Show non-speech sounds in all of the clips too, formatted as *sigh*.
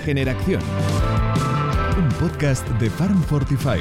Regeneración. Un podcast de Farm Fortify.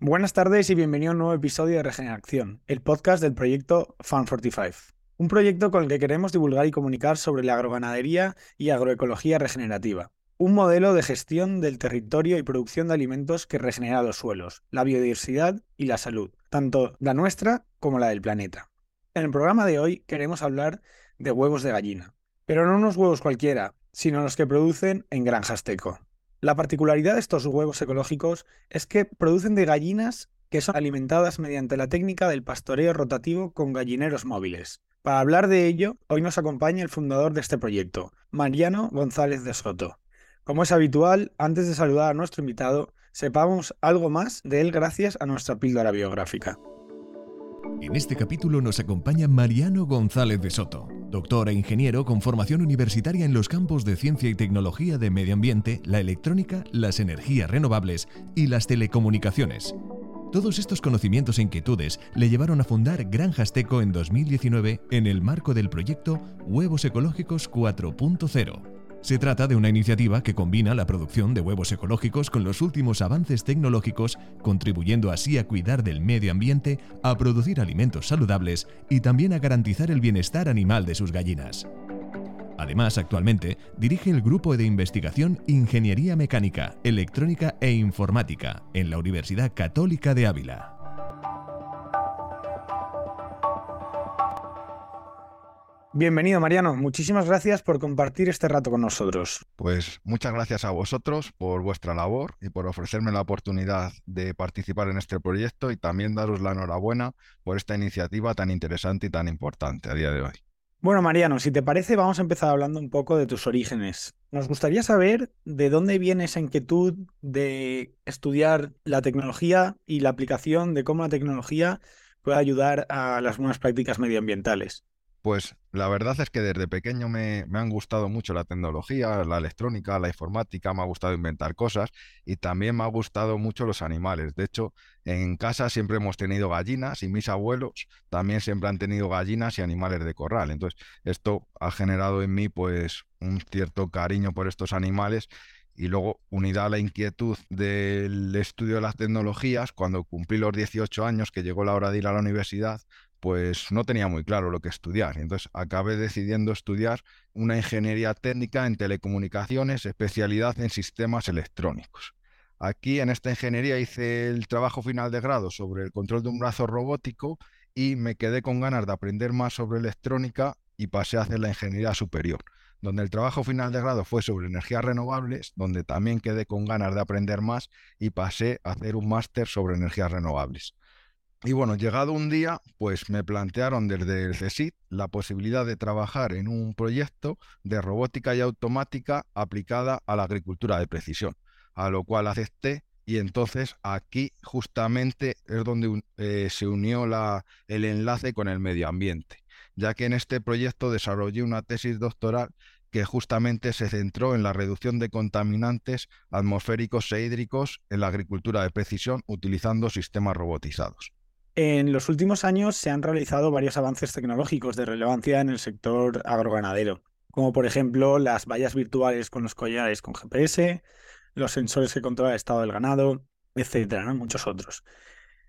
Buenas tardes y bienvenido a un nuevo episodio de Regeneración, el podcast del proyecto Farm 45. Un proyecto con el que queremos divulgar y comunicar sobre la agroganadería y agroecología regenerativa. Un modelo de gestión del territorio y producción de alimentos que regenera los suelos, la biodiversidad y la salud, tanto la nuestra como la del planeta. En el programa de hoy queremos hablar de huevos de gallina, pero no unos huevos cualquiera, sino los que producen en granjas teco. La particularidad de estos huevos ecológicos es que producen de gallinas que son alimentadas mediante la técnica del pastoreo rotativo con gallineros móviles. Para hablar de ello, hoy nos acompaña el fundador de este proyecto, Mariano González de Soto. Como es habitual, antes de saludar a nuestro invitado, sepamos algo más de él gracias a nuestra píldora biográfica. En este capítulo nos acompaña Mariano González de Soto, doctor e ingeniero con formación universitaria en los campos de ciencia y tecnología de medio ambiente, la electrónica, las energías renovables y las telecomunicaciones. Todos estos conocimientos e inquietudes le llevaron a fundar Granjas Teco en 2019 en el marco del proyecto Huevos Ecológicos 4.0 se trata de una iniciativa que combina la producción de huevos ecológicos con los últimos avances tecnológicos, contribuyendo así a cuidar del medio ambiente, a producir alimentos saludables y también a garantizar el bienestar animal de sus gallinas. Además, actualmente dirige el grupo de investigación Ingeniería Mecánica, Electrónica e Informática en la Universidad Católica de Ávila. Bienvenido, Mariano. Muchísimas gracias por compartir este rato con nosotros. Pues muchas gracias a vosotros por vuestra labor y por ofrecerme la oportunidad de participar en este proyecto y también daros la enhorabuena por esta iniciativa tan interesante y tan importante a día de hoy. Bueno, Mariano, si te parece, vamos a empezar hablando un poco de tus orígenes. Nos gustaría saber de dónde viene esa inquietud de estudiar la tecnología y la aplicación de cómo la tecnología puede ayudar a las buenas prácticas medioambientales. Pues la verdad es que desde pequeño me, han gustado mucho la tecnología, la electrónica, la informática, me ha gustado inventar cosas y también me ha gustado mucho los animales. De hecho, en casa siempre hemos tenido gallinas y mis abuelos también siempre han tenido gallinas y animales de corral. Entonces, esto ha generado en mí pues un cierto cariño por estos animales y luego unida a la inquietud del estudio de las tecnologías, cuando cumplí los 18 años, que llegó la hora de ir a la universidad, pues no tenía muy claro lo que estudiar. Entonces acabé decidiendo estudiar una ingeniería técnica en telecomunicaciones, especialidad en sistemas electrónicos. Aquí en esta ingeniería hice el trabajo final de grado sobre el control de un brazo robótico y me quedé con ganas de aprender más sobre electrónica y pasé a hacer la ingeniería superior, donde el trabajo final de grado fue sobre energías renovables, donde también quedé con ganas de aprender más y pasé a hacer un máster sobre energías renovables. Y bueno, llegado un día, pues me plantearon desde el CSIT la posibilidad de trabajar en un proyecto de robótica y automática aplicada a la agricultura de precisión, a lo cual acepté y entonces aquí justamente es donde eh, se unió el enlace con el medio ambiente, ya que en este proyecto desarrollé una tesis doctoral que justamente se centró en la reducción de contaminantes atmosféricos e hídricos en la agricultura de precisión utilizando sistemas robotizados. En los últimos años se han realizado varios avances tecnológicos de relevancia en el sector agroganadero, como por ejemplo las vallas virtuales con los collares con GPS, los sensores que controlan el estado del ganado, etcétera, muchos otros.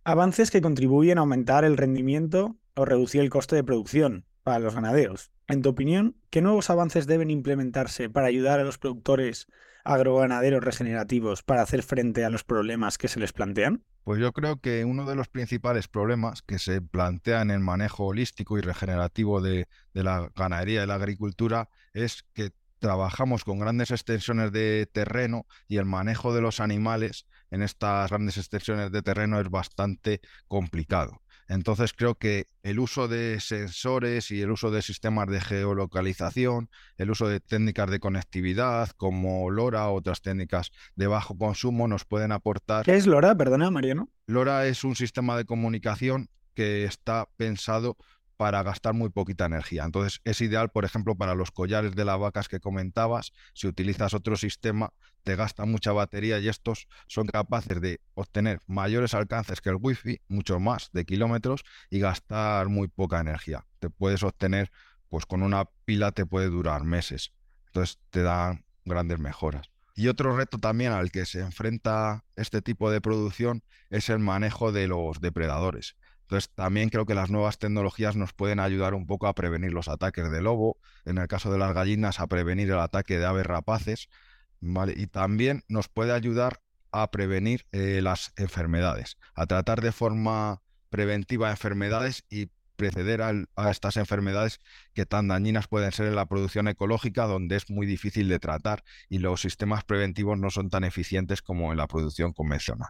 Avances que contribuyen a aumentar el rendimiento o reducir el coste de producción para los ganaderos. En tu opinión, ¿qué nuevos avances deben implementarse para ayudar a los productores agroganaderos regenerativos para hacer frente a los problemas que se les plantean? Pues yo creo que uno de los principales problemas que se plantea en el manejo holístico y regenerativo de, la ganadería y la agricultura es que trabajamos con grandes extensiones de terreno y el manejo de los animales en estas grandes extensiones de terreno es bastante complicado. Entonces creo que el uso de sensores y el uso de sistemas de geolocalización, el uso de técnicas de conectividad como LoRa o otras técnicas de bajo consumo nos pueden aportar. ¿Qué es LoRa? Perdona, Mariano. LoRa es un sistema de comunicación que está pensado para gastar muy poquita energía. Entonces es ideal, por ejemplo, para los collares de las vacas que comentabas, si utilizas otro sistema, te gasta mucha batería y estos son capaces de obtener mayores alcances que el wifi, mucho más de kilómetros, y gastar muy poca energía. Te puedes obtener, pues con una pila te puede durar meses. Entonces te dan grandes mejoras. Y otro reto también al que se enfrenta este tipo de producción es el manejo de los depredadores. Entonces, también creo que las nuevas tecnologías nos pueden ayudar un poco a prevenir los ataques de lobo, en el caso de las gallinas, a prevenir el ataque de aves rapaces, y también nos puede ayudar a prevenir eh, las enfermedades, a tratar de forma preventiva enfermedades y preceder a estas enfermedades que tan dañinas pueden ser en la producción ecológica, donde es muy difícil de tratar y los sistemas preventivos no son tan eficientes como en la producción convencional.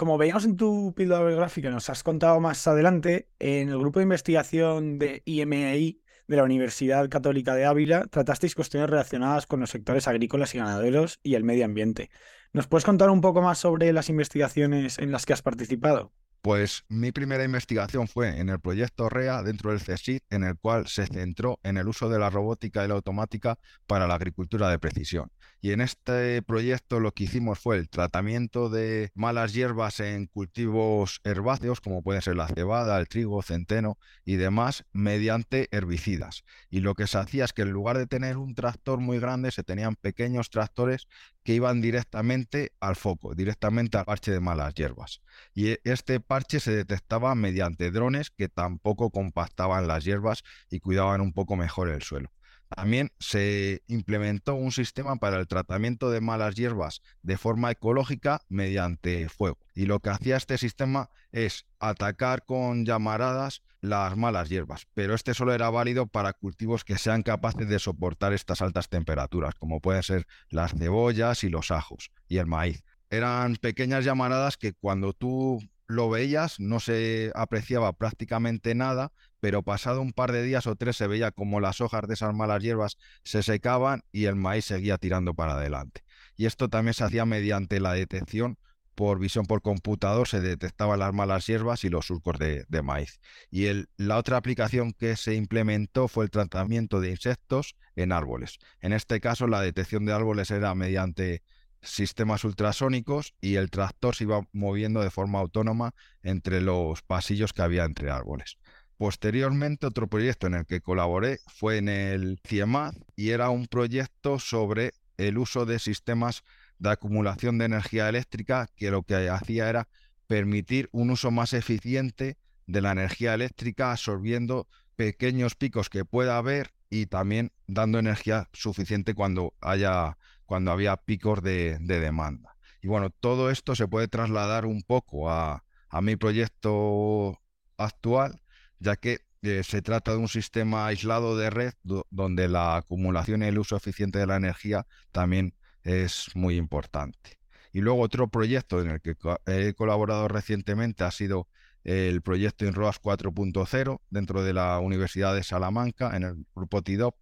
Como veíamos en tu píldora biográfica, nos has contado más adelante, en el grupo de investigación de IMEI de la Universidad Católica de Ávila tratasteis cuestiones relacionadas con los sectores agrícolas y ganaderos y el medio ambiente. ¿Nos puedes contar un poco más sobre las investigaciones en las que has participado? Pues mi primera investigación fue en el proyecto REA dentro del CSIC, en el cual se centró en el uso de la robótica y la automática para la agricultura de precisión. Y en este proyecto lo que hicimos fue el tratamiento de malas hierbas en cultivos herbáceos, como pueden ser la cebada, el trigo, centeno y demás, mediante herbicidas. Y lo que se hacía es que en lugar de tener un tractor muy grande, se tenían pequeños tractores que iban directamente al foco, directamente al parche de malas hierbas. Y este parche se detectaba mediante drones que tampoco compactaban las hierbas y cuidaban un poco mejor el suelo. También se implementó un sistema para el tratamiento de malas hierbas de forma ecológica mediante fuego. Y lo que hacía este sistema es atacar con llamaradas las malas hierbas, pero este solo era válido para cultivos que sean capaces de soportar estas altas temperaturas, como pueden ser las cebollas y los ajos y el maíz. Eran pequeñas llamaradas que cuando tú lo veías, no se apreciaba prácticamente nada, pero pasado un par de días o tres se veía como las hojas de esas malas hierbas se secaban y el maíz seguía tirando para adelante. Y esto también se hacía mediante la detección por visión por computador, se detectaban las malas hierbas y los surcos de, maíz. Y la otra aplicación que se implementó fue el tratamiento de insectos en árboles. En este caso, la detección de árboles era mediante sistemas ultrasónicos y el tractor se iba moviendo de forma autónoma entre los pasillos que había entre árboles. Posteriormente, otro proyecto en el que colaboré fue en el CIEMAD y era un proyecto sobre el uso de sistemas de acumulación de energía eléctrica que lo que hacía era permitir un uso más eficiente de la energía eléctrica absorbiendo pequeños picos que pueda haber y también dando energía suficiente cuando haya cuando había picos de, demanda. Y bueno, todo esto se puede trasladar un poco a, mi proyecto actual, ya que eh, se trata de un sistema aislado de red donde la acumulación y el uso eficiente de la energía también es muy importante. Y luego otro proyecto en el que he colaborado recientemente ha sido el proyecto INROAS 4.0 dentro de la Universidad de Salamanca en el grupo TIDOP,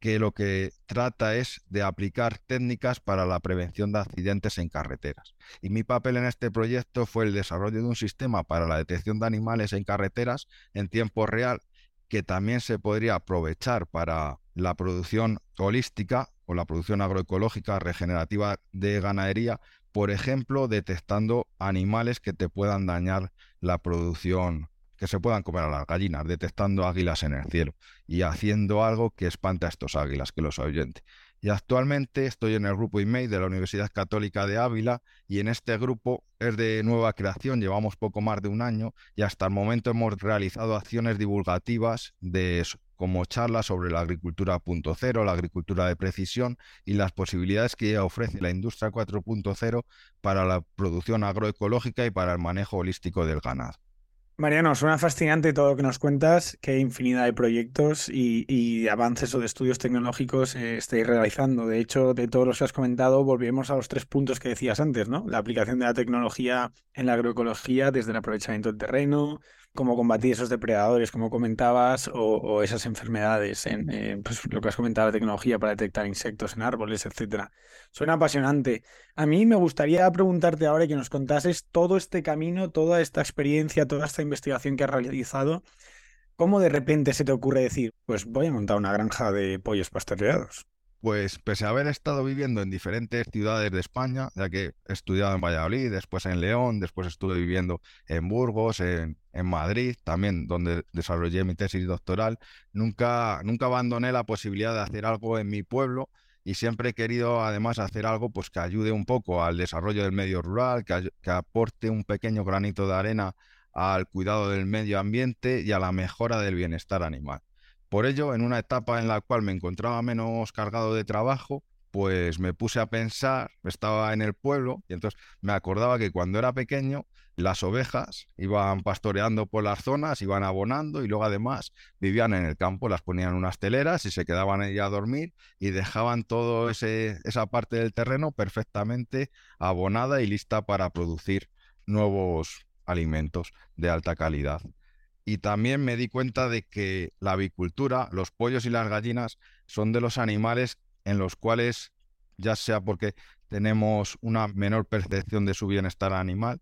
que lo que trata es de aplicar técnicas para la prevención de accidentes en carreteras. Y mi papel en este proyecto fue el desarrollo de un sistema para la detección de animales en carreteras en tiempo real que también se podría aprovechar para la producción holística o la producción agroecológica regenerativa de ganadería, por ejemplo, detectando animales que te puedan dañar la producción que se puedan comer a las gallinas, detectando águilas en el cielo y haciendo algo que espante a estos águilas, que los ahuyente. Y actualmente estoy en el grupo IMEI de la Universidad Católica de Ávila y en este grupo es de nueva creación, llevamos poco más de un año y hasta el momento hemos realizado acciones divulgativas de como charlas sobre la agricultura 4.0, la agricultura de precisión y las posibilidades que ofrece la industria 4.0 para la producción agroecológica y para el manejo holístico del ganado. Mariano, suena fascinante todo lo que nos cuentas, qué infinidad de proyectos y, avances o de estudios tecnológicos eh, estáis realizando. De hecho, de todos los que has comentado, volvemos a los tres puntos que decías antes, ¿no? La aplicación de la tecnología en la agroecología desde el aprovechamiento del terreno, cómo combatir esos depredadores, como comentabas, o, esas enfermedades, en eh, pues, lo que has comentado, la tecnología para detectar insectos en árboles, etcétera. Suena apasionante. A mí me gustaría preguntarte ahora que nos contases todo este camino, toda esta experiencia, toda esta investigación que has realizado. ¿Cómo de repente se te ocurre decir, pues voy a montar una granja de pollos pastoreados? Pues pese a haber estado viviendo en diferentes ciudades de España, ya que he estudiado en Valladolid, después en León, después estuve viviendo en Burgos, en, Madrid, también donde desarrollé mi tesis doctoral, nunca, nunca abandoné la posibilidad de hacer algo en mi pueblo y siempre he querido además hacer algo pues, que ayude un poco al desarrollo del medio rural, que, que aporte un pequeño granito de arena al cuidado del medio ambiente y a la mejora del bienestar animal. Por ello, en una etapa en la cual me encontraba menos cargado de trabajo, pues me puse a pensar, estaba en el pueblo y entonces me acordaba que cuando era pequeño las ovejas iban pastoreando por las zonas, iban abonando y luego además vivían en el campo, las ponían en unas teleras y se quedaban ahí a dormir y dejaban toda esa parte del terreno perfectamente abonada y lista para producir nuevos alimentos de alta calidad. Y también me di cuenta de que la avicultura, los pollos y las gallinas son de los animales en los cuales, ya sea porque tenemos una menor percepción de su bienestar animal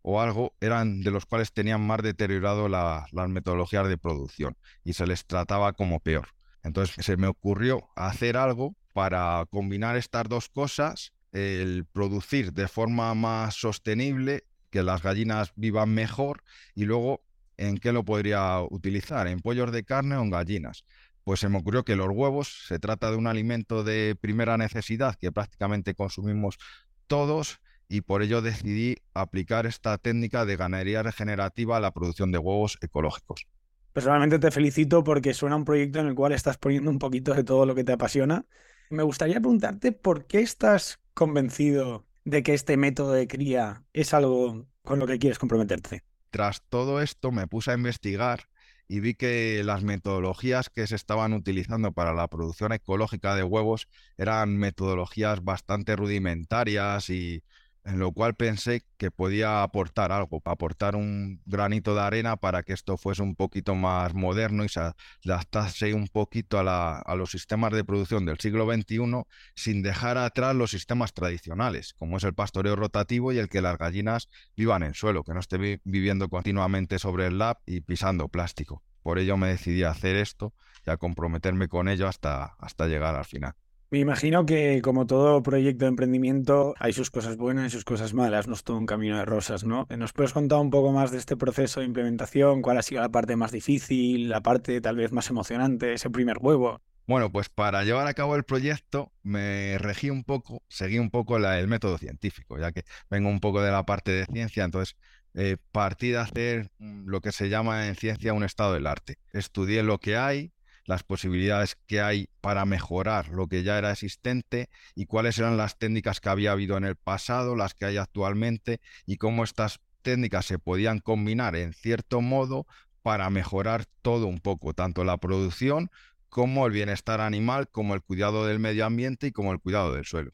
o algo, eran de los cuales tenían más deteriorado las metodologías de producción y se les trataba como peor. Entonces se me ocurrió hacer algo para combinar estas dos cosas, el producir de forma más sostenible que las gallinas vivan mejor y luego en qué lo podría utilizar, en pollos de carne o en gallinas. Pues se me ocurrió que los huevos se trata de un alimento de primera necesidad que prácticamente consumimos todos y por ello decidí aplicar esta técnica de ganadería regenerativa a la producción de huevos ecológicos. Personalmente te felicito porque suena un proyecto en el cual estás poniendo un poquito de todo lo que te apasiona. Me gustaría preguntarte por qué estás convencido de que este método de cría es algo con lo que quieres comprometerte? Tras todo esto me puse a investigar y vi que las metodologías que se estaban utilizando para la producción ecológica de huevos eran metodologías bastante rudimentarias y en lo cual pensé que podía aportar algo, aportar un granito de arena para que esto fuese un poquito más moderno y se adaptase un poquito a, a los sistemas de producción del siglo XXI sin dejar atrás los sistemas tradicionales, como es el pastoreo rotativo y el que las gallinas vivan en suelo, que no esté viviendo continuamente sobre el lab y pisando plástico. Por ello me decidí a hacer esto y a comprometerme con ello hasta, hasta llegar al final. Me imagino que como todo proyecto de emprendimiento hay sus cosas buenas y sus cosas malas, no es todo un camino de rosas, ¿no? ¿Nos puedes contar un poco más de este proceso de implementación? ¿Cuál ha sido la parte más difícil, la parte tal vez más emocionante, ese primer huevo? Bueno, pues para llevar a cabo el proyecto me regí un poco, seguí un poco el método científico, ya que vengo un poco de la parte de ciencia, entonces eh, partí de hacer lo que se llama en ciencia un estado del arte. Estudié lo que hay, las posibilidades que hay para mejorar lo que ya era existente y cuáles eran las técnicas que había habido en el pasado, las que hay actualmente y cómo estas técnicas se podían combinar en cierto modo para mejorar todo un poco, tanto la producción como el bienestar animal, como el cuidado del medio ambiente y como el cuidado del suelo.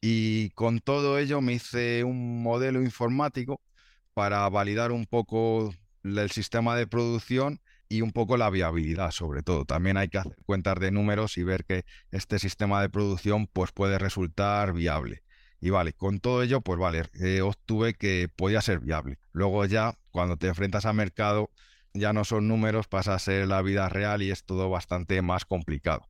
Y con todo ello me hice un modelo informático para validar un poco el sistema de producción y un poco la viabilidad sobre todo. También hay que hacer cuentas de números y ver que este sistema de producción pues puede resultar viable. Y vale, con todo ello, pues vale, eh, obtuve que podía ser viable. Luego ya, cuando te enfrentas al mercado, ya no son números, pasa a ser la vida real y es todo bastante más complicado.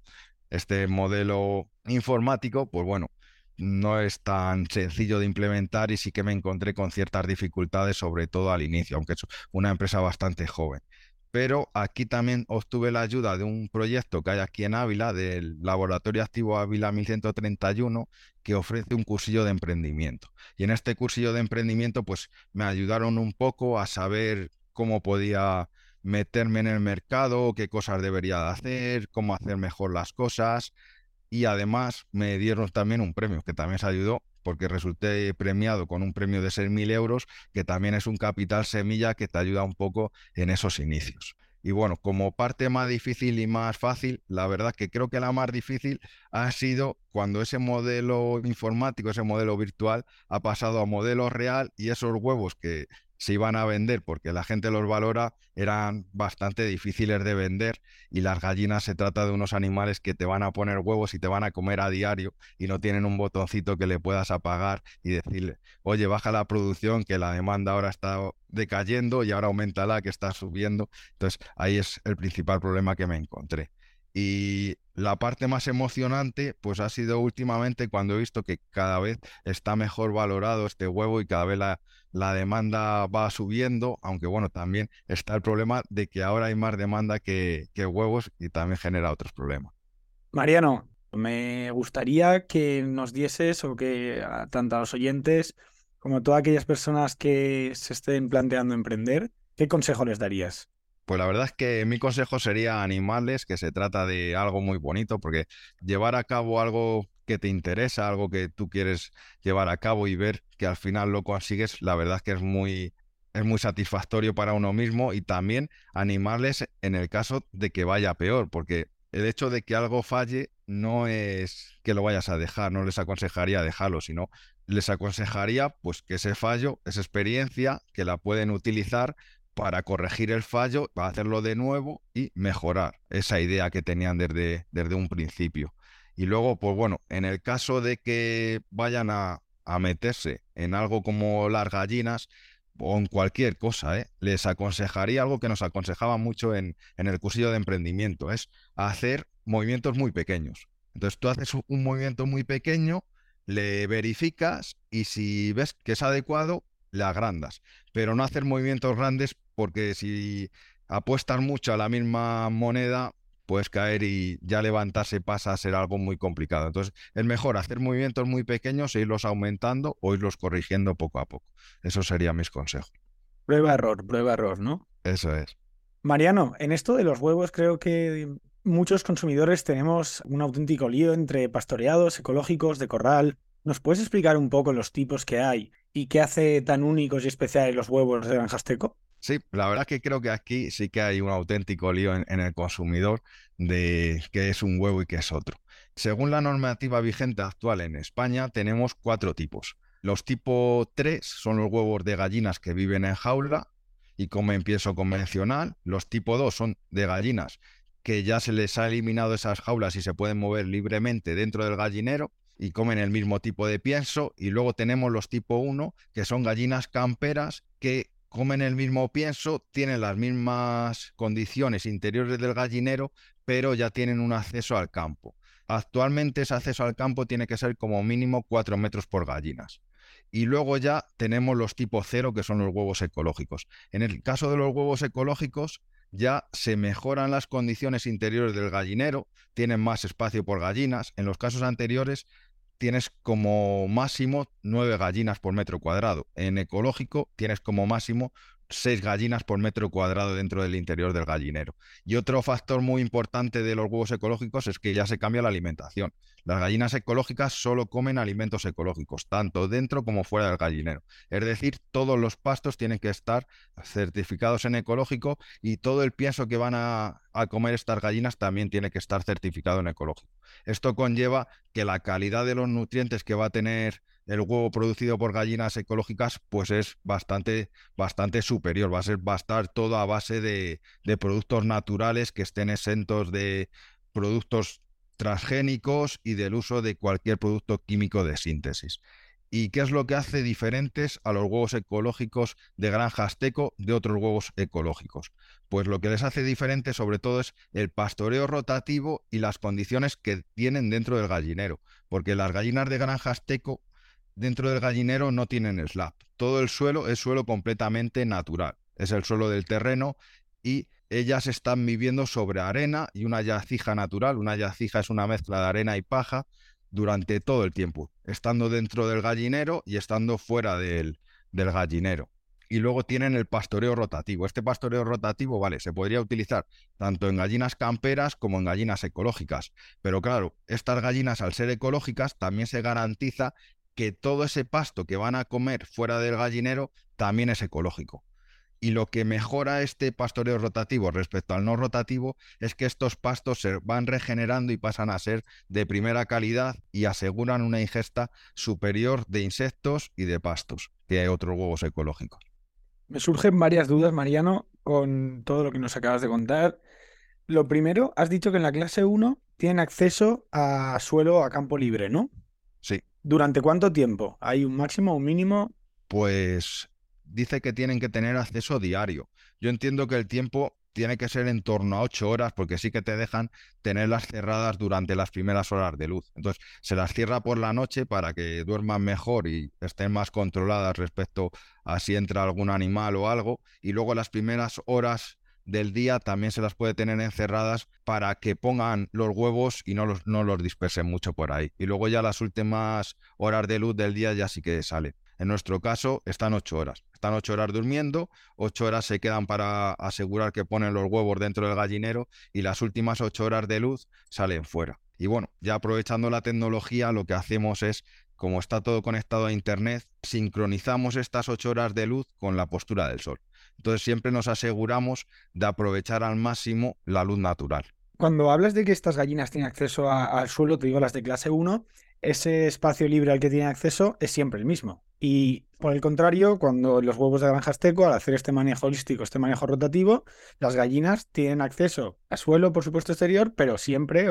Este modelo informático, pues bueno, no es tan sencillo de implementar y sí que me encontré con ciertas dificultades, sobre todo al inicio, aunque es una empresa bastante joven pero aquí también obtuve la ayuda de un proyecto que hay aquí en Ávila, del Laboratorio Activo Ávila 1131, que ofrece un cursillo de emprendimiento. Y en este cursillo de emprendimiento, pues me ayudaron un poco a saber cómo podía meterme en el mercado, qué cosas debería de hacer, cómo hacer mejor las cosas. Y además me dieron también un premio que también se ayudó porque resulté premiado con un premio de 6.000 euros, que también es un capital semilla que te ayuda un poco en esos inicios. Y bueno, como parte más difícil y más fácil, la verdad que creo que la más difícil ha sido cuando ese modelo informático, ese modelo virtual ha pasado a modelo real y esos huevos que se iban a vender porque la gente los valora, eran bastante difíciles de vender y las gallinas se trata de unos animales que te van a poner huevos y te van a comer a diario y no tienen un botoncito que le puedas apagar y decirle, oye, baja la producción que la demanda ahora está decayendo y ahora aumenta la que está subiendo. Entonces ahí es el principal problema que me encontré. Y la parte más emocionante, pues ha sido últimamente cuando he visto que cada vez está mejor valorado este huevo y cada vez la, demanda va subiendo, aunque bueno, también está el problema de que ahora hay más demanda que, que huevos y también genera otros problemas. Mariano, me gustaría que nos dieses o que tanto a los oyentes como a todas aquellas personas que se estén planteando emprender, ¿qué consejo les darías? Pues la verdad es que mi consejo sería animales, que se trata de algo muy bonito, porque llevar a cabo algo que te interesa, algo que tú quieres llevar a cabo y ver que al final lo consigues, la verdad es que es muy, es muy satisfactorio para uno mismo y también animarles en el caso de que vaya peor, porque el hecho de que algo falle no es que lo vayas a dejar, no les aconsejaría dejarlo, sino les aconsejaría pues que ese fallo, esa experiencia, que la pueden utilizar para corregir el fallo, para hacerlo de nuevo y mejorar esa idea que tenían desde, desde un principio. Y luego, pues bueno, en el caso de que vayan a, meterse en algo como las gallinas o en cualquier cosa, ¿eh? les aconsejaría algo que nos aconsejaba mucho en, en el cursillo de emprendimiento, es hacer movimientos muy pequeños. Entonces tú haces un movimiento muy pequeño, le verificas y si ves que es adecuado, le agrandas. Pero no hacer movimientos grandes porque si apuestas mucho a la misma moneda, puedes caer y ya levantarse pasa a ser algo muy complicado. Entonces, es mejor hacer movimientos muy pequeños e irlos aumentando o irlos corrigiendo poco a poco. Eso sería mis consejos. Prueba error, prueba error, ¿no? Eso es. Mariano, en esto de los huevos creo que muchos consumidores tenemos un auténtico lío entre pastoreados, ecológicos, de corral. ¿Nos puedes explicar un poco los tipos que hay y qué hace tan únicos y especiales los huevos de Granjasteco? Sí, la verdad que creo que aquí sí que hay un auténtico lío en, el consumidor de qué es un huevo y qué es otro. Según la normativa vigente actual en España, tenemos cuatro tipos. Los tipo 3 son los huevos de gallinas que viven en jaula y comen pienso convencional. Los tipo 2 son de gallinas que ya se les ha eliminado esas jaulas y se pueden mover libremente dentro del gallinero y comen el mismo tipo de pienso. Y luego tenemos los tipo 1, que son gallinas camperas que comen el mismo pienso, tienen las mismas condiciones interiores del gallinero, pero ya tienen un acceso al campo. Actualmente ese acceso al campo tiene que ser como mínimo 4 metros por gallinas. Y luego ya tenemos los tipo cero, que son los huevos ecológicos. En el caso de los huevos ecológicos, ya se mejoran las condiciones interiores del gallinero, tienen más espacio por gallinas. En los casos anteriores tienes como máximo nueve gallinas por metro cuadrado. En ecológico tienes como máximo seis gallinas por metro cuadrado dentro del interior del gallinero. Y otro factor muy importante de los huevos ecológicos es que ya se cambia la alimentación. Las gallinas ecológicas solo comen alimentos ecológicos, tanto dentro como fuera del gallinero. Es decir, todos los pastos tienen que estar certificados en ecológico y todo el pienso que van a, a comer estas gallinas también tiene que estar certificado en ecológico. Esto conlleva que la calidad de los nutrientes que va a tener el huevo producido por gallinas ecológicas pues es bastante, bastante superior. Va a, ser, va a estar todo a base de, de productos naturales que estén exentos de productos transgénicos y del uso de cualquier producto químico de síntesis. ¿Y qué es lo que hace diferentes a los huevos ecológicos de granja azteco de otros huevos ecológicos? Pues lo que les hace diferente sobre todo es el pastoreo rotativo y las condiciones que tienen dentro del gallinero, porque las gallinas de granja azteco dentro del gallinero no tienen slab. Todo el suelo es suelo completamente natural. Es el suelo del terreno y ellas están viviendo sobre arena y una yacija natural. Una yacija es una mezcla de arena y paja durante todo el tiempo, estando dentro del gallinero y estando fuera del, del gallinero. Y luego tienen el pastoreo rotativo. Este pastoreo rotativo, vale, se podría utilizar tanto en gallinas camperas como en gallinas ecológicas. Pero claro, estas gallinas al ser ecológicas también se garantiza que todo ese pasto que van a comer fuera del gallinero también es ecológico. Y lo que mejora este pastoreo rotativo respecto al no rotativo es que estos pastos se van regenerando y pasan a ser de primera calidad y aseguran una ingesta superior de insectos y de pastos que otros huevos ecológicos. Me surgen varias dudas, Mariano, con todo lo que nos acabas de contar. Lo primero, has dicho que en la clase 1 tienen acceso a suelo a campo libre, ¿no? Sí. ¿Durante cuánto tiempo? ¿Hay un máximo, un mínimo? Pues dice que tienen que tener acceso diario. Yo entiendo que el tiempo tiene que ser en torno a ocho horas porque sí que te dejan tenerlas cerradas durante las primeras horas de luz. Entonces se las cierra por la noche para que duerman mejor y estén más controladas respecto a si entra algún animal o algo. Y luego las primeras horas del día también se las puede tener encerradas para que pongan los huevos y no los, no los dispersen mucho por ahí. Y luego ya las últimas horas de luz del día ya sí que sale. En nuestro caso están ocho horas. Están ocho horas durmiendo, ocho horas se quedan para asegurar que ponen los huevos dentro del gallinero y las últimas ocho horas de luz salen fuera. Y bueno, ya aprovechando la tecnología, lo que hacemos es, como está todo conectado a Internet, sincronizamos estas ocho horas de luz con la postura del sol. Entonces siempre nos aseguramos de aprovechar al máximo la luz natural. Cuando hablas de que estas gallinas tienen acceso al suelo, te digo las de clase 1, ese espacio libre al que tienen acceso es siempre el mismo. Y por el contrario, cuando los huevos de granja azteco, al hacer este manejo holístico, este manejo rotativo, las gallinas tienen acceso a suelo, por supuesto, exterior, pero siempre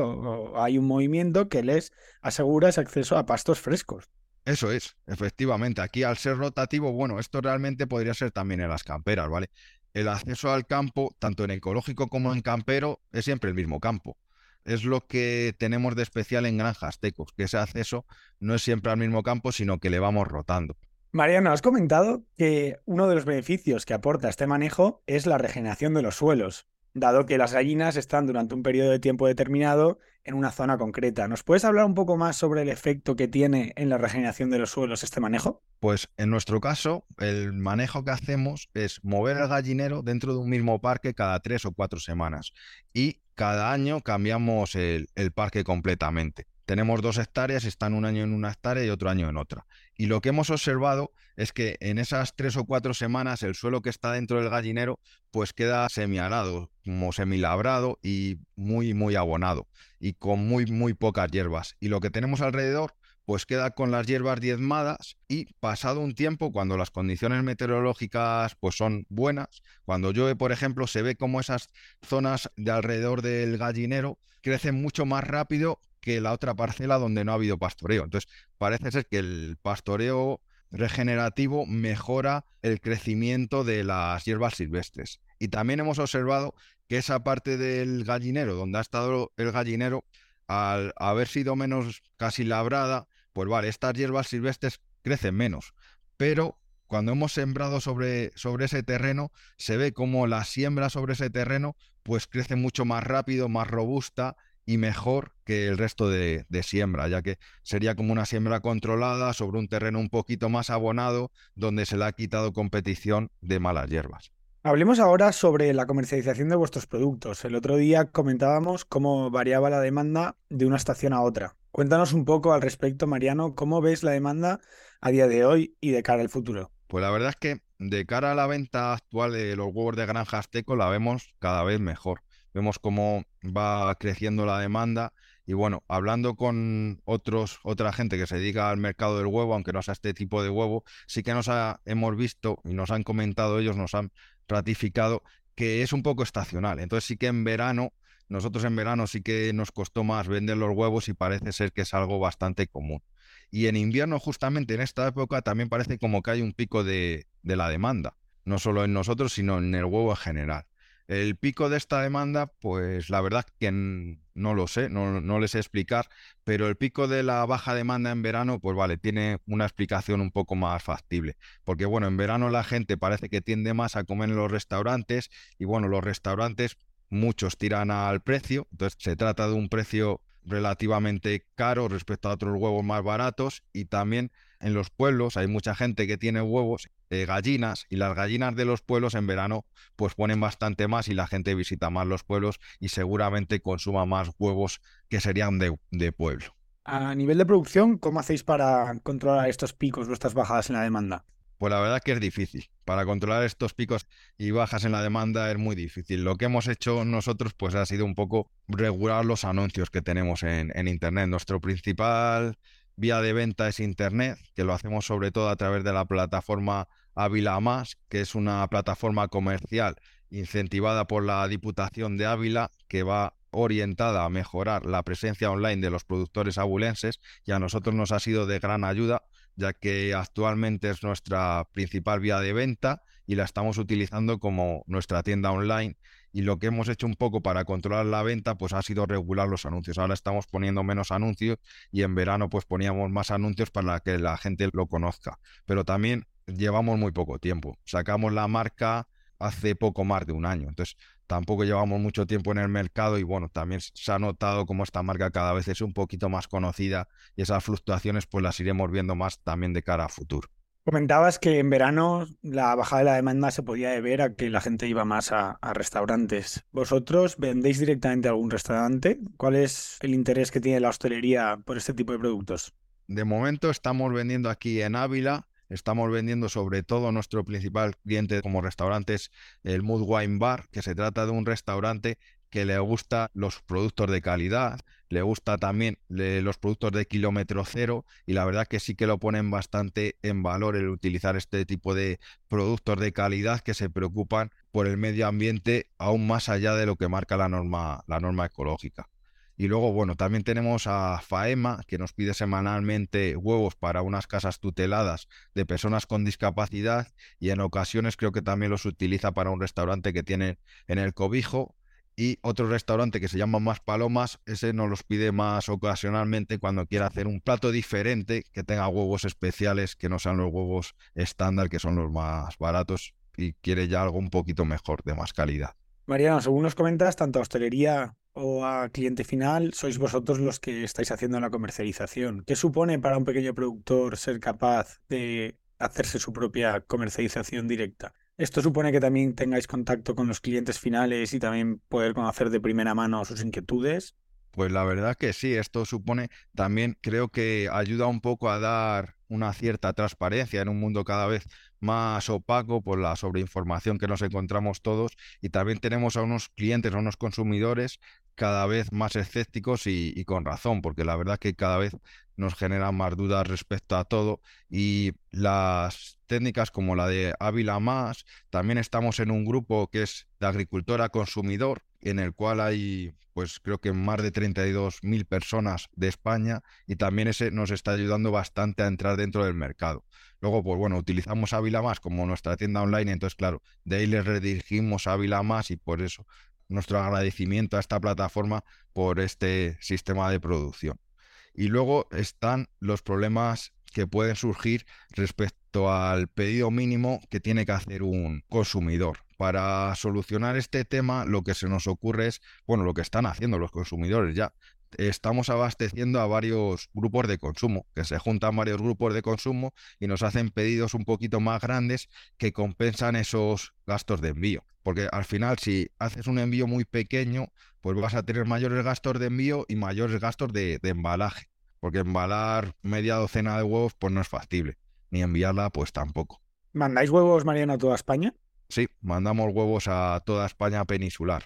hay un movimiento que les asegura ese acceso a pastos frescos. Eso es, efectivamente. Aquí al ser rotativo, bueno, esto realmente podría ser también en las camperas, ¿vale? El acceso al campo, tanto en ecológico como en campero, es siempre el mismo campo. Es lo que tenemos de especial en granjas tecos, que ese acceso no es siempre al mismo campo, sino que le vamos rotando. Mariano, has comentado que uno de los beneficios que aporta este manejo es la regeneración de los suelos dado que las gallinas están durante un periodo de tiempo determinado en una zona concreta. ¿Nos puedes hablar un poco más sobre el efecto que tiene en la regeneración de los suelos este manejo? Pues en nuestro caso, el manejo que hacemos es mover el gallinero dentro de un mismo parque cada tres o cuatro semanas y cada año cambiamos el, parque completamente tenemos dos hectáreas, están un año en una hectárea y otro año en otra. Y lo que hemos observado es que en esas tres o cuatro semanas el suelo que está dentro del gallinero pues queda semiarado, como semilabrado y muy, muy abonado y con muy, muy pocas hierbas. Y lo que tenemos alrededor pues queda con las hierbas diezmadas y pasado un tiempo, cuando las condiciones meteorológicas pues son buenas, cuando llueve, por ejemplo, se ve como esas zonas de alrededor del gallinero crecen mucho más rápido que la otra parcela donde no ha habido pastoreo. Entonces, parece ser que el pastoreo regenerativo mejora el crecimiento de las hierbas silvestres. Y también hemos observado que esa parte del gallinero, donde ha estado el gallinero, al haber sido menos casi labrada, pues vale, estas hierbas silvestres crecen menos. Pero cuando hemos sembrado sobre, sobre ese terreno, se ve como la siembra sobre ese terreno pues crece mucho más rápido, más robusta y mejor que el resto de, siembra, ya que sería como una siembra controlada sobre un terreno un poquito más abonado donde se le ha quitado competición de malas hierbas. Hablemos ahora sobre la comercialización de vuestros productos. El otro día comentábamos cómo variaba la demanda de una estación a otra. Cuéntanos un poco al respecto, Mariano, cómo ves la demanda a día de hoy y de cara al futuro. Pues la verdad es que de cara a la venta actual de los huevos de granja azteco la vemos cada vez mejor vemos cómo va creciendo la demanda y bueno, hablando con otros, otra gente que se dedica al mercado del huevo, aunque no sea este tipo de huevo, sí que nos hemos visto y nos han comentado ellos, nos han ratificado que es un poco estacional. Entonces sí que en verano, nosotros en verano sí que nos costó más vender los huevos y parece ser que es algo bastante común. Y en invierno, justamente en esta época, también parece como que hay un pico de, de la demanda, no solo en nosotros, sino en el huevo en general. El pico de esta demanda, pues la verdad que no lo sé, no, les sé explicar, pero el pico de la baja demanda en verano, pues vale, tiene una explicación un poco más factible. Porque bueno, en verano la gente parece que tiende más a comer en los restaurantes y bueno, los restaurantes muchos tiran al precio, entonces se trata de un precio relativamente caro respecto a otros huevos más baratos y también en los pueblos hay mucha gente que tiene huevos, de gallinas y las gallinas de los pueblos en verano pues ponen bastante más y la gente visita más los pueblos y seguramente consuma más huevos que serían de, de pueblo. A nivel de producción, ¿cómo hacéis para controlar estos picos, vuestras bajadas en la demanda? Pues la verdad que es difícil. Para controlar estos picos y bajas en la demanda es muy difícil. Lo que hemos hecho nosotros pues ha sido un poco regular los anuncios que tenemos en, en Internet. Nuestro principal vía de venta es Internet, que lo hacemos sobre todo a través de la plataforma Ávila Más, que es una plataforma comercial incentivada por la Diputación de Ávila, que va orientada a mejorar la presencia online de los productores abulenses y a nosotros nos ha sido de gran ayuda ya que actualmente es nuestra principal vía de venta y la estamos utilizando como nuestra tienda online. Y lo que hemos hecho un poco para controlar la venta, pues ha sido regular los anuncios. Ahora estamos poniendo menos anuncios y en verano pues poníamos más anuncios para que la gente lo conozca. Pero también llevamos muy poco tiempo. Sacamos la marca hace poco más de un año. Entonces, tampoco llevamos mucho tiempo en el mercado y bueno, también se ha notado como esta marca cada vez es un poquito más conocida y esas fluctuaciones pues las iremos viendo más también de cara a futuro. Comentabas que en verano la bajada de la demanda se podía deber a que la gente iba más a, a, restaurantes. ¿Vosotros vendéis directamente a algún restaurante? ¿Cuál es el interés que tiene la hostelería por este tipo de productos? De momento estamos vendiendo aquí en Ávila Estamos vendiendo sobre todo nuestro principal cliente como restaurantes, el Mood Wine Bar, que se trata de un restaurante que le gusta los productos de calidad, le gusta también los productos de kilómetro cero y la verdad que sí que lo ponen bastante en valor el utilizar este tipo de productos de calidad que se preocupan por el medio ambiente aún más allá de lo que marca la norma, la norma ecológica. Y luego, bueno, también tenemos a Faema, que nos pide semanalmente huevos para unas casas tuteladas de personas con discapacidad y en ocasiones creo que también los utiliza para un restaurante que tiene en el cobijo. Y otro restaurante que se llama Más Palomas, ese nos los pide más ocasionalmente cuando quiere hacer un plato diferente que tenga huevos especiales, que no sean los huevos estándar, que son los más baratos, y quiere ya algo un poquito mejor, de más calidad. Mariano, según nos comentas, tanto hostelería o a cliente final sois vosotros los que estáis haciendo la comercialización. ¿Qué supone para un pequeño productor ser capaz de hacerse su propia comercialización directa? ¿Esto supone que también tengáis contacto con los clientes finales y también poder conocer de primera mano sus inquietudes? Pues la verdad que sí, esto supone también creo que ayuda un poco a dar una cierta transparencia en un mundo cada vez más opaco por la sobreinformación que nos encontramos todos y también tenemos a unos clientes, a unos consumidores cada vez más escépticos y, con razón, porque la verdad que cada vez nos generan más dudas respecto a todo y las técnicas como la de Ávila Más, también estamos en un grupo que es de agricultora consumidor, en el cual hay pues creo que más de 32.000 personas de España y también ese nos está ayudando bastante a entrar dentro del mercado. Luego, pues bueno, utilizamos Ávila Más como nuestra tienda online, entonces claro, de ahí les redirigimos a Ávila Más y por eso nuestro agradecimiento a esta plataforma por este sistema de producción. Y luego están los problemas que pueden surgir respecto al pedido mínimo que tiene que hacer un consumidor. Para solucionar este tema, lo que se nos ocurre es, bueno, lo que están haciendo los consumidores ya, estamos abasteciendo a varios grupos de consumo, que se juntan varios grupos de consumo y nos hacen pedidos un poquito más grandes que compensan esos gastos de envío. Porque al final, si haces un envío muy pequeño, pues vas a tener mayores gastos de envío y mayores gastos de, embalaje. Porque embalar media docena de huevos, pues no es factible. Ni enviarla, pues tampoco. ¿Mandáis huevos, Mariano, a toda España? Sí, mandamos huevos a toda España peninsular.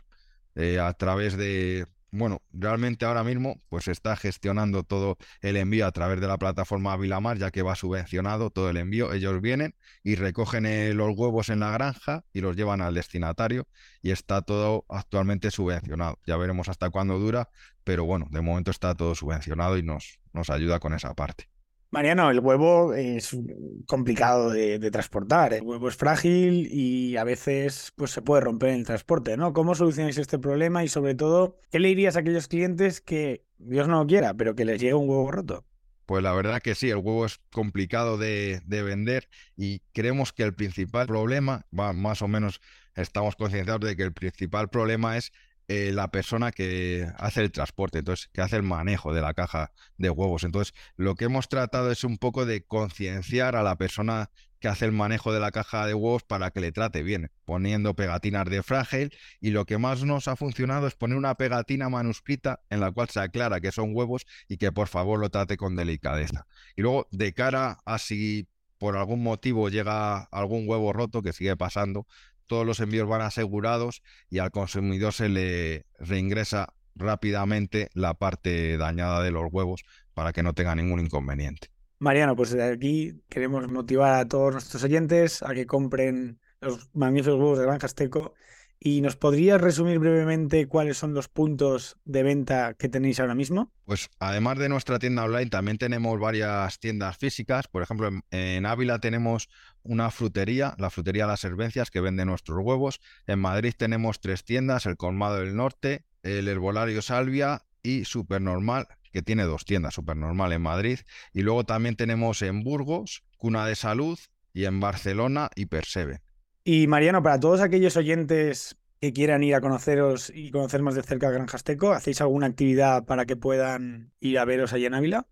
Eh, a través de, bueno, realmente ahora mismo pues está gestionando todo el envío a través de la plataforma Vilamar, ya que va subvencionado todo el envío. Ellos vienen y recogen eh, los huevos en la granja y los llevan al destinatario y está todo actualmente subvencionado. Ya veremos hasta cuándo dura, pero bueno, de momento está todo subvencionado y nos, nos ayuda con esa parte. Mariano, el huevo es complicado de, transportar. El huevo es frágil y a veces pues, se puede romper en el transporte, ¿no? ¿Cómo solucionáis este problema? Y sobre todo, ¿qué le dirías a aquellos clientes que, Dios no lo quiera, pero que les llegue un huevo roto? Pues la verdad que sí, el huevo es complicado de, de vender y creemos que el principal problema, más o menos estamos concienciados de que el principal problema es eh, la persona que hace el transporte, entonces, que hace el manejo de la caja de huevos. Entonces, lo que hemos tratado es un poco de concienciar a la persona que hace el manejo de la caja de huevos para que le trate bien, poniendo pegatinas de frágil y lo que más nos ha funcionado es poner una pegatina manuscrita en la cual se aclara que son huevos y que por favor lo trate con delicadeza. Y luego, de cara a si por algún motivo llega algún huevo roto, que sigue pasando, todos los envíos van asegurados y al consumidor se le reingresa rápidamente la parte dañada de los huevos para que no tenga ningún inconveniente. Mariano, pues desde aquí queremos motivar a todos nuestros oyentes a que compren los magníficos huevos de Granja Azteco. ¿Y nos podrías resumir brevemente cuáles son los puntos de venta que tenéis ahora mismo? Pues además de nuestra tienda online, también tenemos varias tiendas físicas. Por ejemplo, en, Ávila tenemos una frutería, la frutería Las Servencias, que vende nuestros huevos. En Madrid tenemos tres tiendas, el Colmado del Norte, el Herbolario Salvia y Supernormal, que tiene dos tiendas, Supernormal en Madrid. Y luego también tenemos en Burgos, Cuna de Salud, y en Barcelona, Hipersebe. Y Mariano, para todos aquellos oyentes que quieran ir a conoceros y conocer más de cerca a Granjasteco, ¿hacéis alguna actividad para que puedan ir a veros allí en Ávila?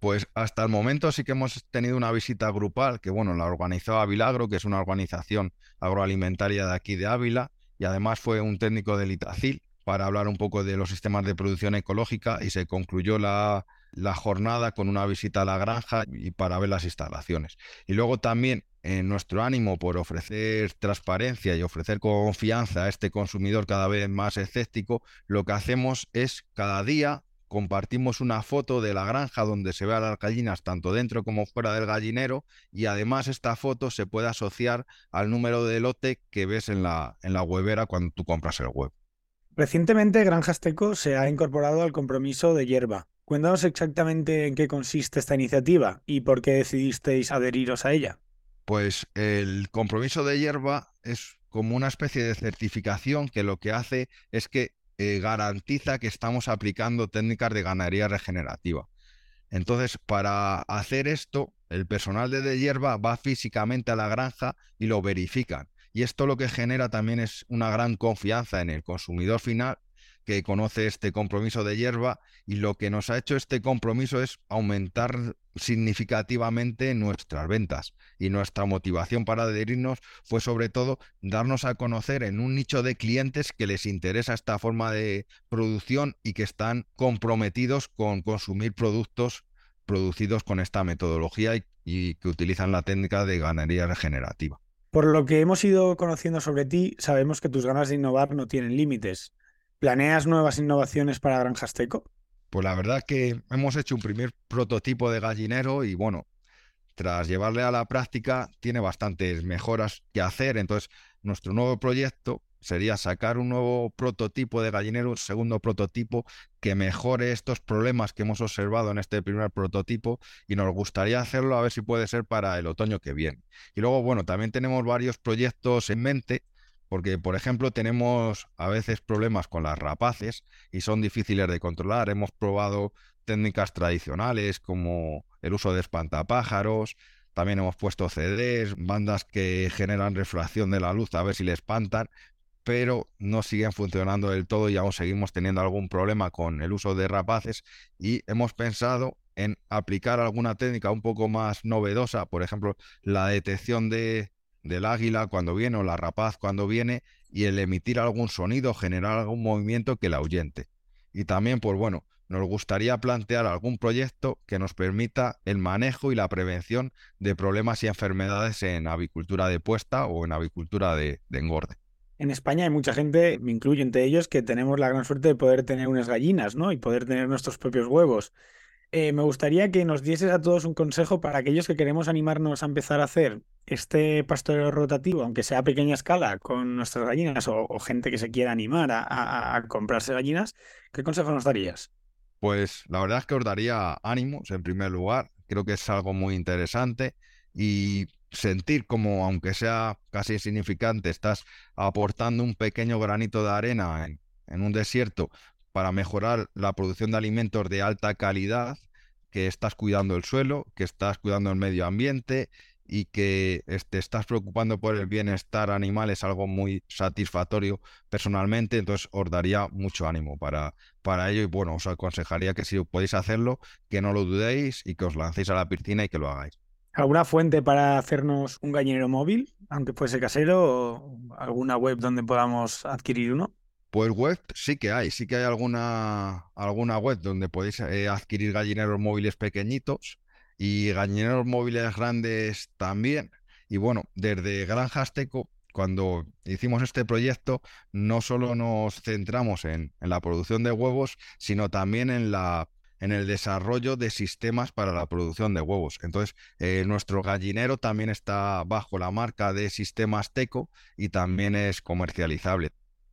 Pues hasta el momento sí que hemos tenido una visita grupal que, bueno, la organizó Avilagro, que es una organización agroalimentaria de aquí de Ávila, y además fue un técnico del Itacil para hablar un poco de los sistemas de producción ecológica y se concluyó la, la jornada con una visita a la granja y para ver las instalaciones. Y luego también en nuestro ánimo por ofrecer transparencia y ofrecer confianza a este consumidor cada vez más escéptico, lo que hacemos es cada día compartimos una foto de la granja donde se vean las gallinas tanto dentro como fuera del gallinero y además esta foto se puede asociar al número de lote que ves en la, en la huevera cuando tú compras el huevo. Recientemente Granjas Teco se ha incorporado al compromiso de hierba. Cuéntanos exactamente en qué consiste esta iniciativa y por qué decidisteis adheriros a ella. Pues el compromiso de hierba es como una especie de certificación que lo que hace es que eh, garantiza que estamos aplicando técnicas de ganadería regenerativa. Entonces, para hacer esto, el personal de, de hierba va físicamente a la granja y lo verifican. Y esto lo que genera también es una gran confianza en el consumidor final que conoce este compromiso de hierba y lo que nos ha hecho este compromiso es aumentar significativamente nuestras ventas y nuestra motivación para adherirnos fue sobre todo darnos a conocer en un nicho de clientes que les interesa esta forma de producción y que están comprometidos con consumir productos producidos con esta metodología y, que utilizan la técnica de ganadería regenerativa. Por lo que hemos ido conociendo sobre ti, sabemos que tus ganas de innovar no tienen límites. ¿Planeas nuevas innovaciones para Granjas Teco? Pues la verdad que hemos hecho un primer prototipo de gallinero y bueno, tras llevarle a la práctica tiene bastantes mejoras que hacer. Entonces, nuestro nuevo proyecto sería sacar un nuevo prototipo de gallinero, un segundo prototipo que mejore estos problemas que hemos observado en este primer prototipo y nos gustaría hacerlo a ver si puede ser para el otoño que viene. Y luego, bueno, también tenemos varios proyectos en mente porque, por ejemplo, tenemos a veces problemas con las rapaces y son difíciles de controlar. Hemos probado técnicas tradicionales como el uso de espantapájaros, también hemos puesto CDs, bandas que generan refracción de la luz a ver si le espantan, pero no siguen funcionando del todo y aún seguimos teniendo algún problema con el uso de rapaces y hemos pensado en aplicar alguna técnica un poco más novedosa, por ejemplo, la detección de del águila cuando viene o la rapaz cuando viene y el emitir algún sonido, generar algún movimiento que la ahuyente. Y también, pues bueno, nos gustaría plantear algún proyecto que nos permita el manejo y la prevención de problemas y enfermedades en avicultura de puesta o en avicultura de, de engorde. En España hay mucha gente, me incluyo entre ellos, que tenemos la gran suerte de poder tener unas gallinas, ¿no? Y poder tener nuestros propios huevos. Eh, me gustaría que nos dieses a todos un consejo para aquellos que queremos animarnos a empezar a hacer este pastoreo rotativo, aunque sea a pequeña escala, con nuestras gallinas o, gente que se quiera animar a, comprarse gallinas. ¿Qué consejo nos darías? Pues la verdad es que os daría ánimos en primer lugar. Creo que es algo muy interesante y sentir como, aunque sea casi insignificante, estás aportando un pequeño granito de arena en un desierto para mejorar la producción de alimentos de alta calidad, que estás cuidando el suelo, que estás cuidando el medio ambiente y que te estás preocupando por el bienestar animal es algo muy satisfactorio personalmente, entonces os daría mucho ánimo para, para ello y bueno, os aconsejaría que si podéis hacerlo, que no lo dudéis y que os lancéis a la piscina y que lo hagáis. ¿Alguna fuente para hacernos un gallinero móvil, aunque fuese casero, o alguna web donde podamos adquirir uno? Pues web sí que hay, sí que hay alguna, alguna web donde podéis eh, adquirir gallineros móviles pequeñitos y gallineros móviles grandes también. Y bueno, desde Granja Azteco, cuando hicimos este proyecto, no solo nos centramos en, la producción de huevos, sino también en la en el desarrollo de sistemas para la producción de huevos. Entonces, eh, nuestro gallinero también está bajo la marca de Sistemas Teco y también es comercializable.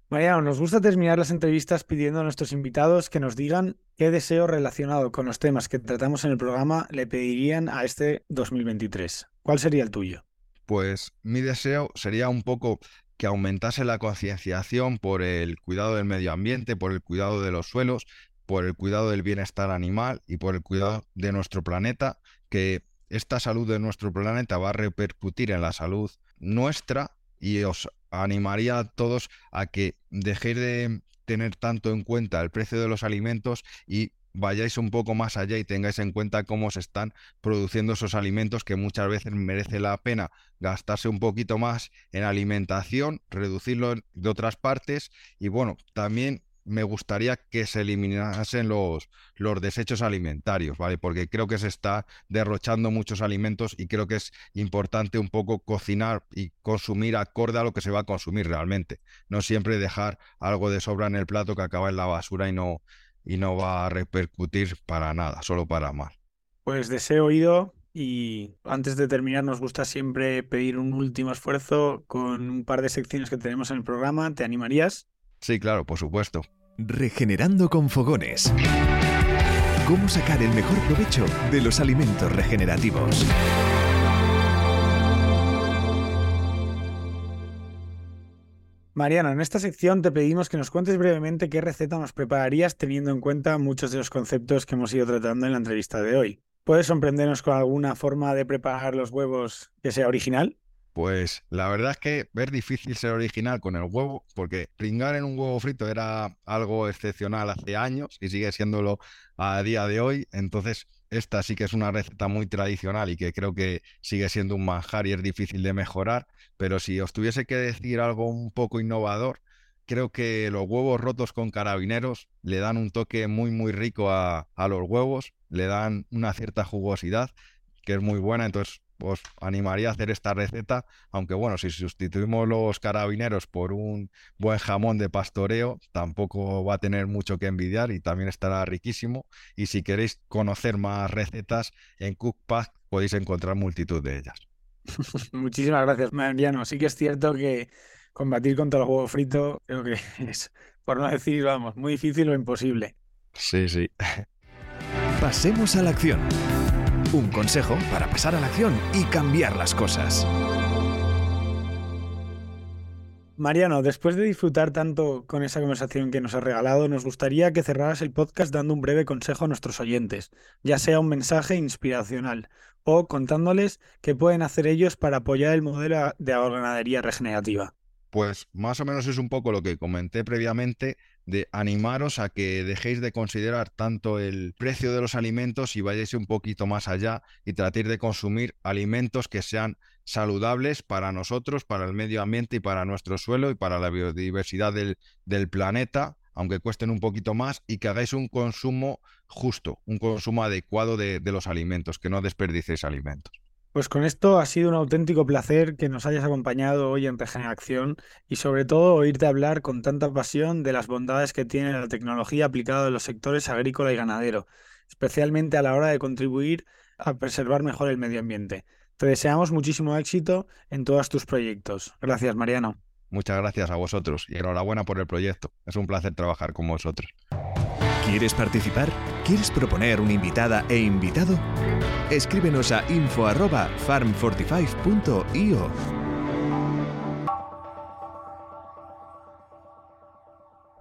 Mariano, nos gusta terminar las entrevistas pidiendo a nuestros invitados que nos digan qué deseo relacionado con los temas que tratamos en el programa le pedirían a este 2023. ¿Cuál sería el tuyo? Pues mi deseo sería un poco que aumentase la concienciación por el cuidado del medio ambiente, por el cuidado de los suelos, por el cuidado del bienestar animal y por el cuidado de nuestro planeta, que esta salud de nuestro planeta va a repercutir en la salud nuestra y os animaría a todos a que dejéis de tener tanto en cuenta el precio de los alimentos y vayáis un poco más allá y tengáis en cuenta cómo se están produciendo esos alimentos que muchas veces merece la pena gastarse un poquito más en alimentación, reducirlo de otras partes y bueno, también me gustaría que se eliminasen los, los desechos alimentarios, ¿vale? Porque creo que se está derrochando muchos alimentos y creo que es importante un poco cocinar y consumir acorde a lo que se va a consumir realmente. No siempre dejar algo de sobra en el plato que acaba en la basura y no, y no va a repercutir para nada, solo para mal. Pues deseo oído y antes de terminar nos gusta siempre pedir un último esfuerzo con un par de secciones que tenemos en el programa. ¿Te animarías? Sí, claro, por supuesto. Regenerando con fogones. ¿Cómo sacar el mejor provecho de los alimentos regenerativos? Mariano, en esta sección te pedimos que nos cuentes brevemente qué receta nos prepararías teniendo en cuenta muchos de los conceptos que hemos ido tratando en la entrevista de hoy. ¿Puedes sorprendernos con alguna forma de preparar los huevos que sea original? Pues la verdad es que es difícil ser original con el huevo, porque pringar en un huevo frito era algo excepcional hace años y sigue siéndolo a día de hoy. Entonces, esta sí que es una receta muy tradicional y que creo que sigue siendo un manjar y es difícil de mejorar. Pero si os tuviese que decir algo un poco innovador, creo que los huevos rotos con carabineros le dan un toque muy, muy rico a, a los huevos, le dan una cierta jugosidad que es muy buena. Entonces, os animaría a hacer esta receta, aunque bueno, si sustituimos los carabineros por un buen jamón de pastoreo, tampoco va a tener mucho que envidiar y también estará riquísimo. Y si queréis conocer más recetas en Cookpack podéis encontrar multitud de ellas. *laughs* Muchísimas gracias, Mariano. Sí que es cierto que combatir contra el huevo frito creo que *laughs* es, por no decir, vamos, muy difícil o imposible. Sí, sí. Pasemos a la acción. Un consejo para pasar a la acción y cambiar las cosas. Mariano, después de disfrutar tanto con esa conversación que nos has regalado, nos gustaría que cerraras el podcast dando un breve consejo a nuestros oyentes, ya sea un mensaje inspiracional o contándoles qué pueden hacer ellos para apoyar el modelo de ganadería regenerativa. Pues más o menos es un poco lo que comenté previamente de animaros a que dejéis de considerar tanto el precio de los alimentos y vayáis un poquito más allá y tratéis de consumir alimentos que sean saludables para nosotros, para el medio ambiente y para nuestro suelo y para la biodiversidad del, planeta, aunque cuesten un poquito más, y que hagáis un consumo justo, un consumo adecuado de, de los alimentos, que no desperdicéis alimentos. Pues con esto ha sido un auténtico placer que nos hayas acompañado hoy en Regeneración y sobre todo oírte hablar con tanta pasión de las bondades que tiene la tecnología aplicada en los sectores agrícola y ganadero, especialmente a la hora de contribuir a preservar mejor el medio ambiente. Te deseamos muchísimo éxito en todos tus proyectos. Gracias, Mariano. Muchas gracias a vosotros y enhorabuena por el proyecto. Es un placer trabajar con vosotros. ¿Quieres participar? ¿Quieres proponer una invitada e invitado? Escríbenos a info@farm45.io.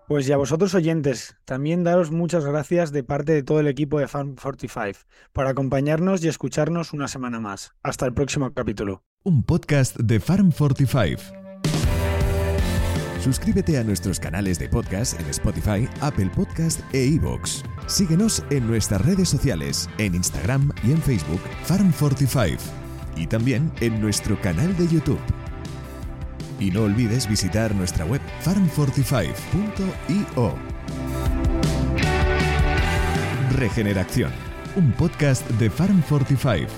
Pues ya vosotros oyentes, también daros muchas gracias de parte de todo el equipo de Farm 45 por acompañarnos y escucharnos una semana más. Hasta el próximo capítulo. Un podcast de Farm 45 Suscríbete a nuestros canales de podcast en Spotify, Apple Podcast e iVoox. Síguenos en nuestras redes sociales, en Instagram y en Facebook, Farm45, y también en nuestro canal de YouTube. Y no olvides visitar nuestra web farm45.io. Regeneración un podcast de Farm 45.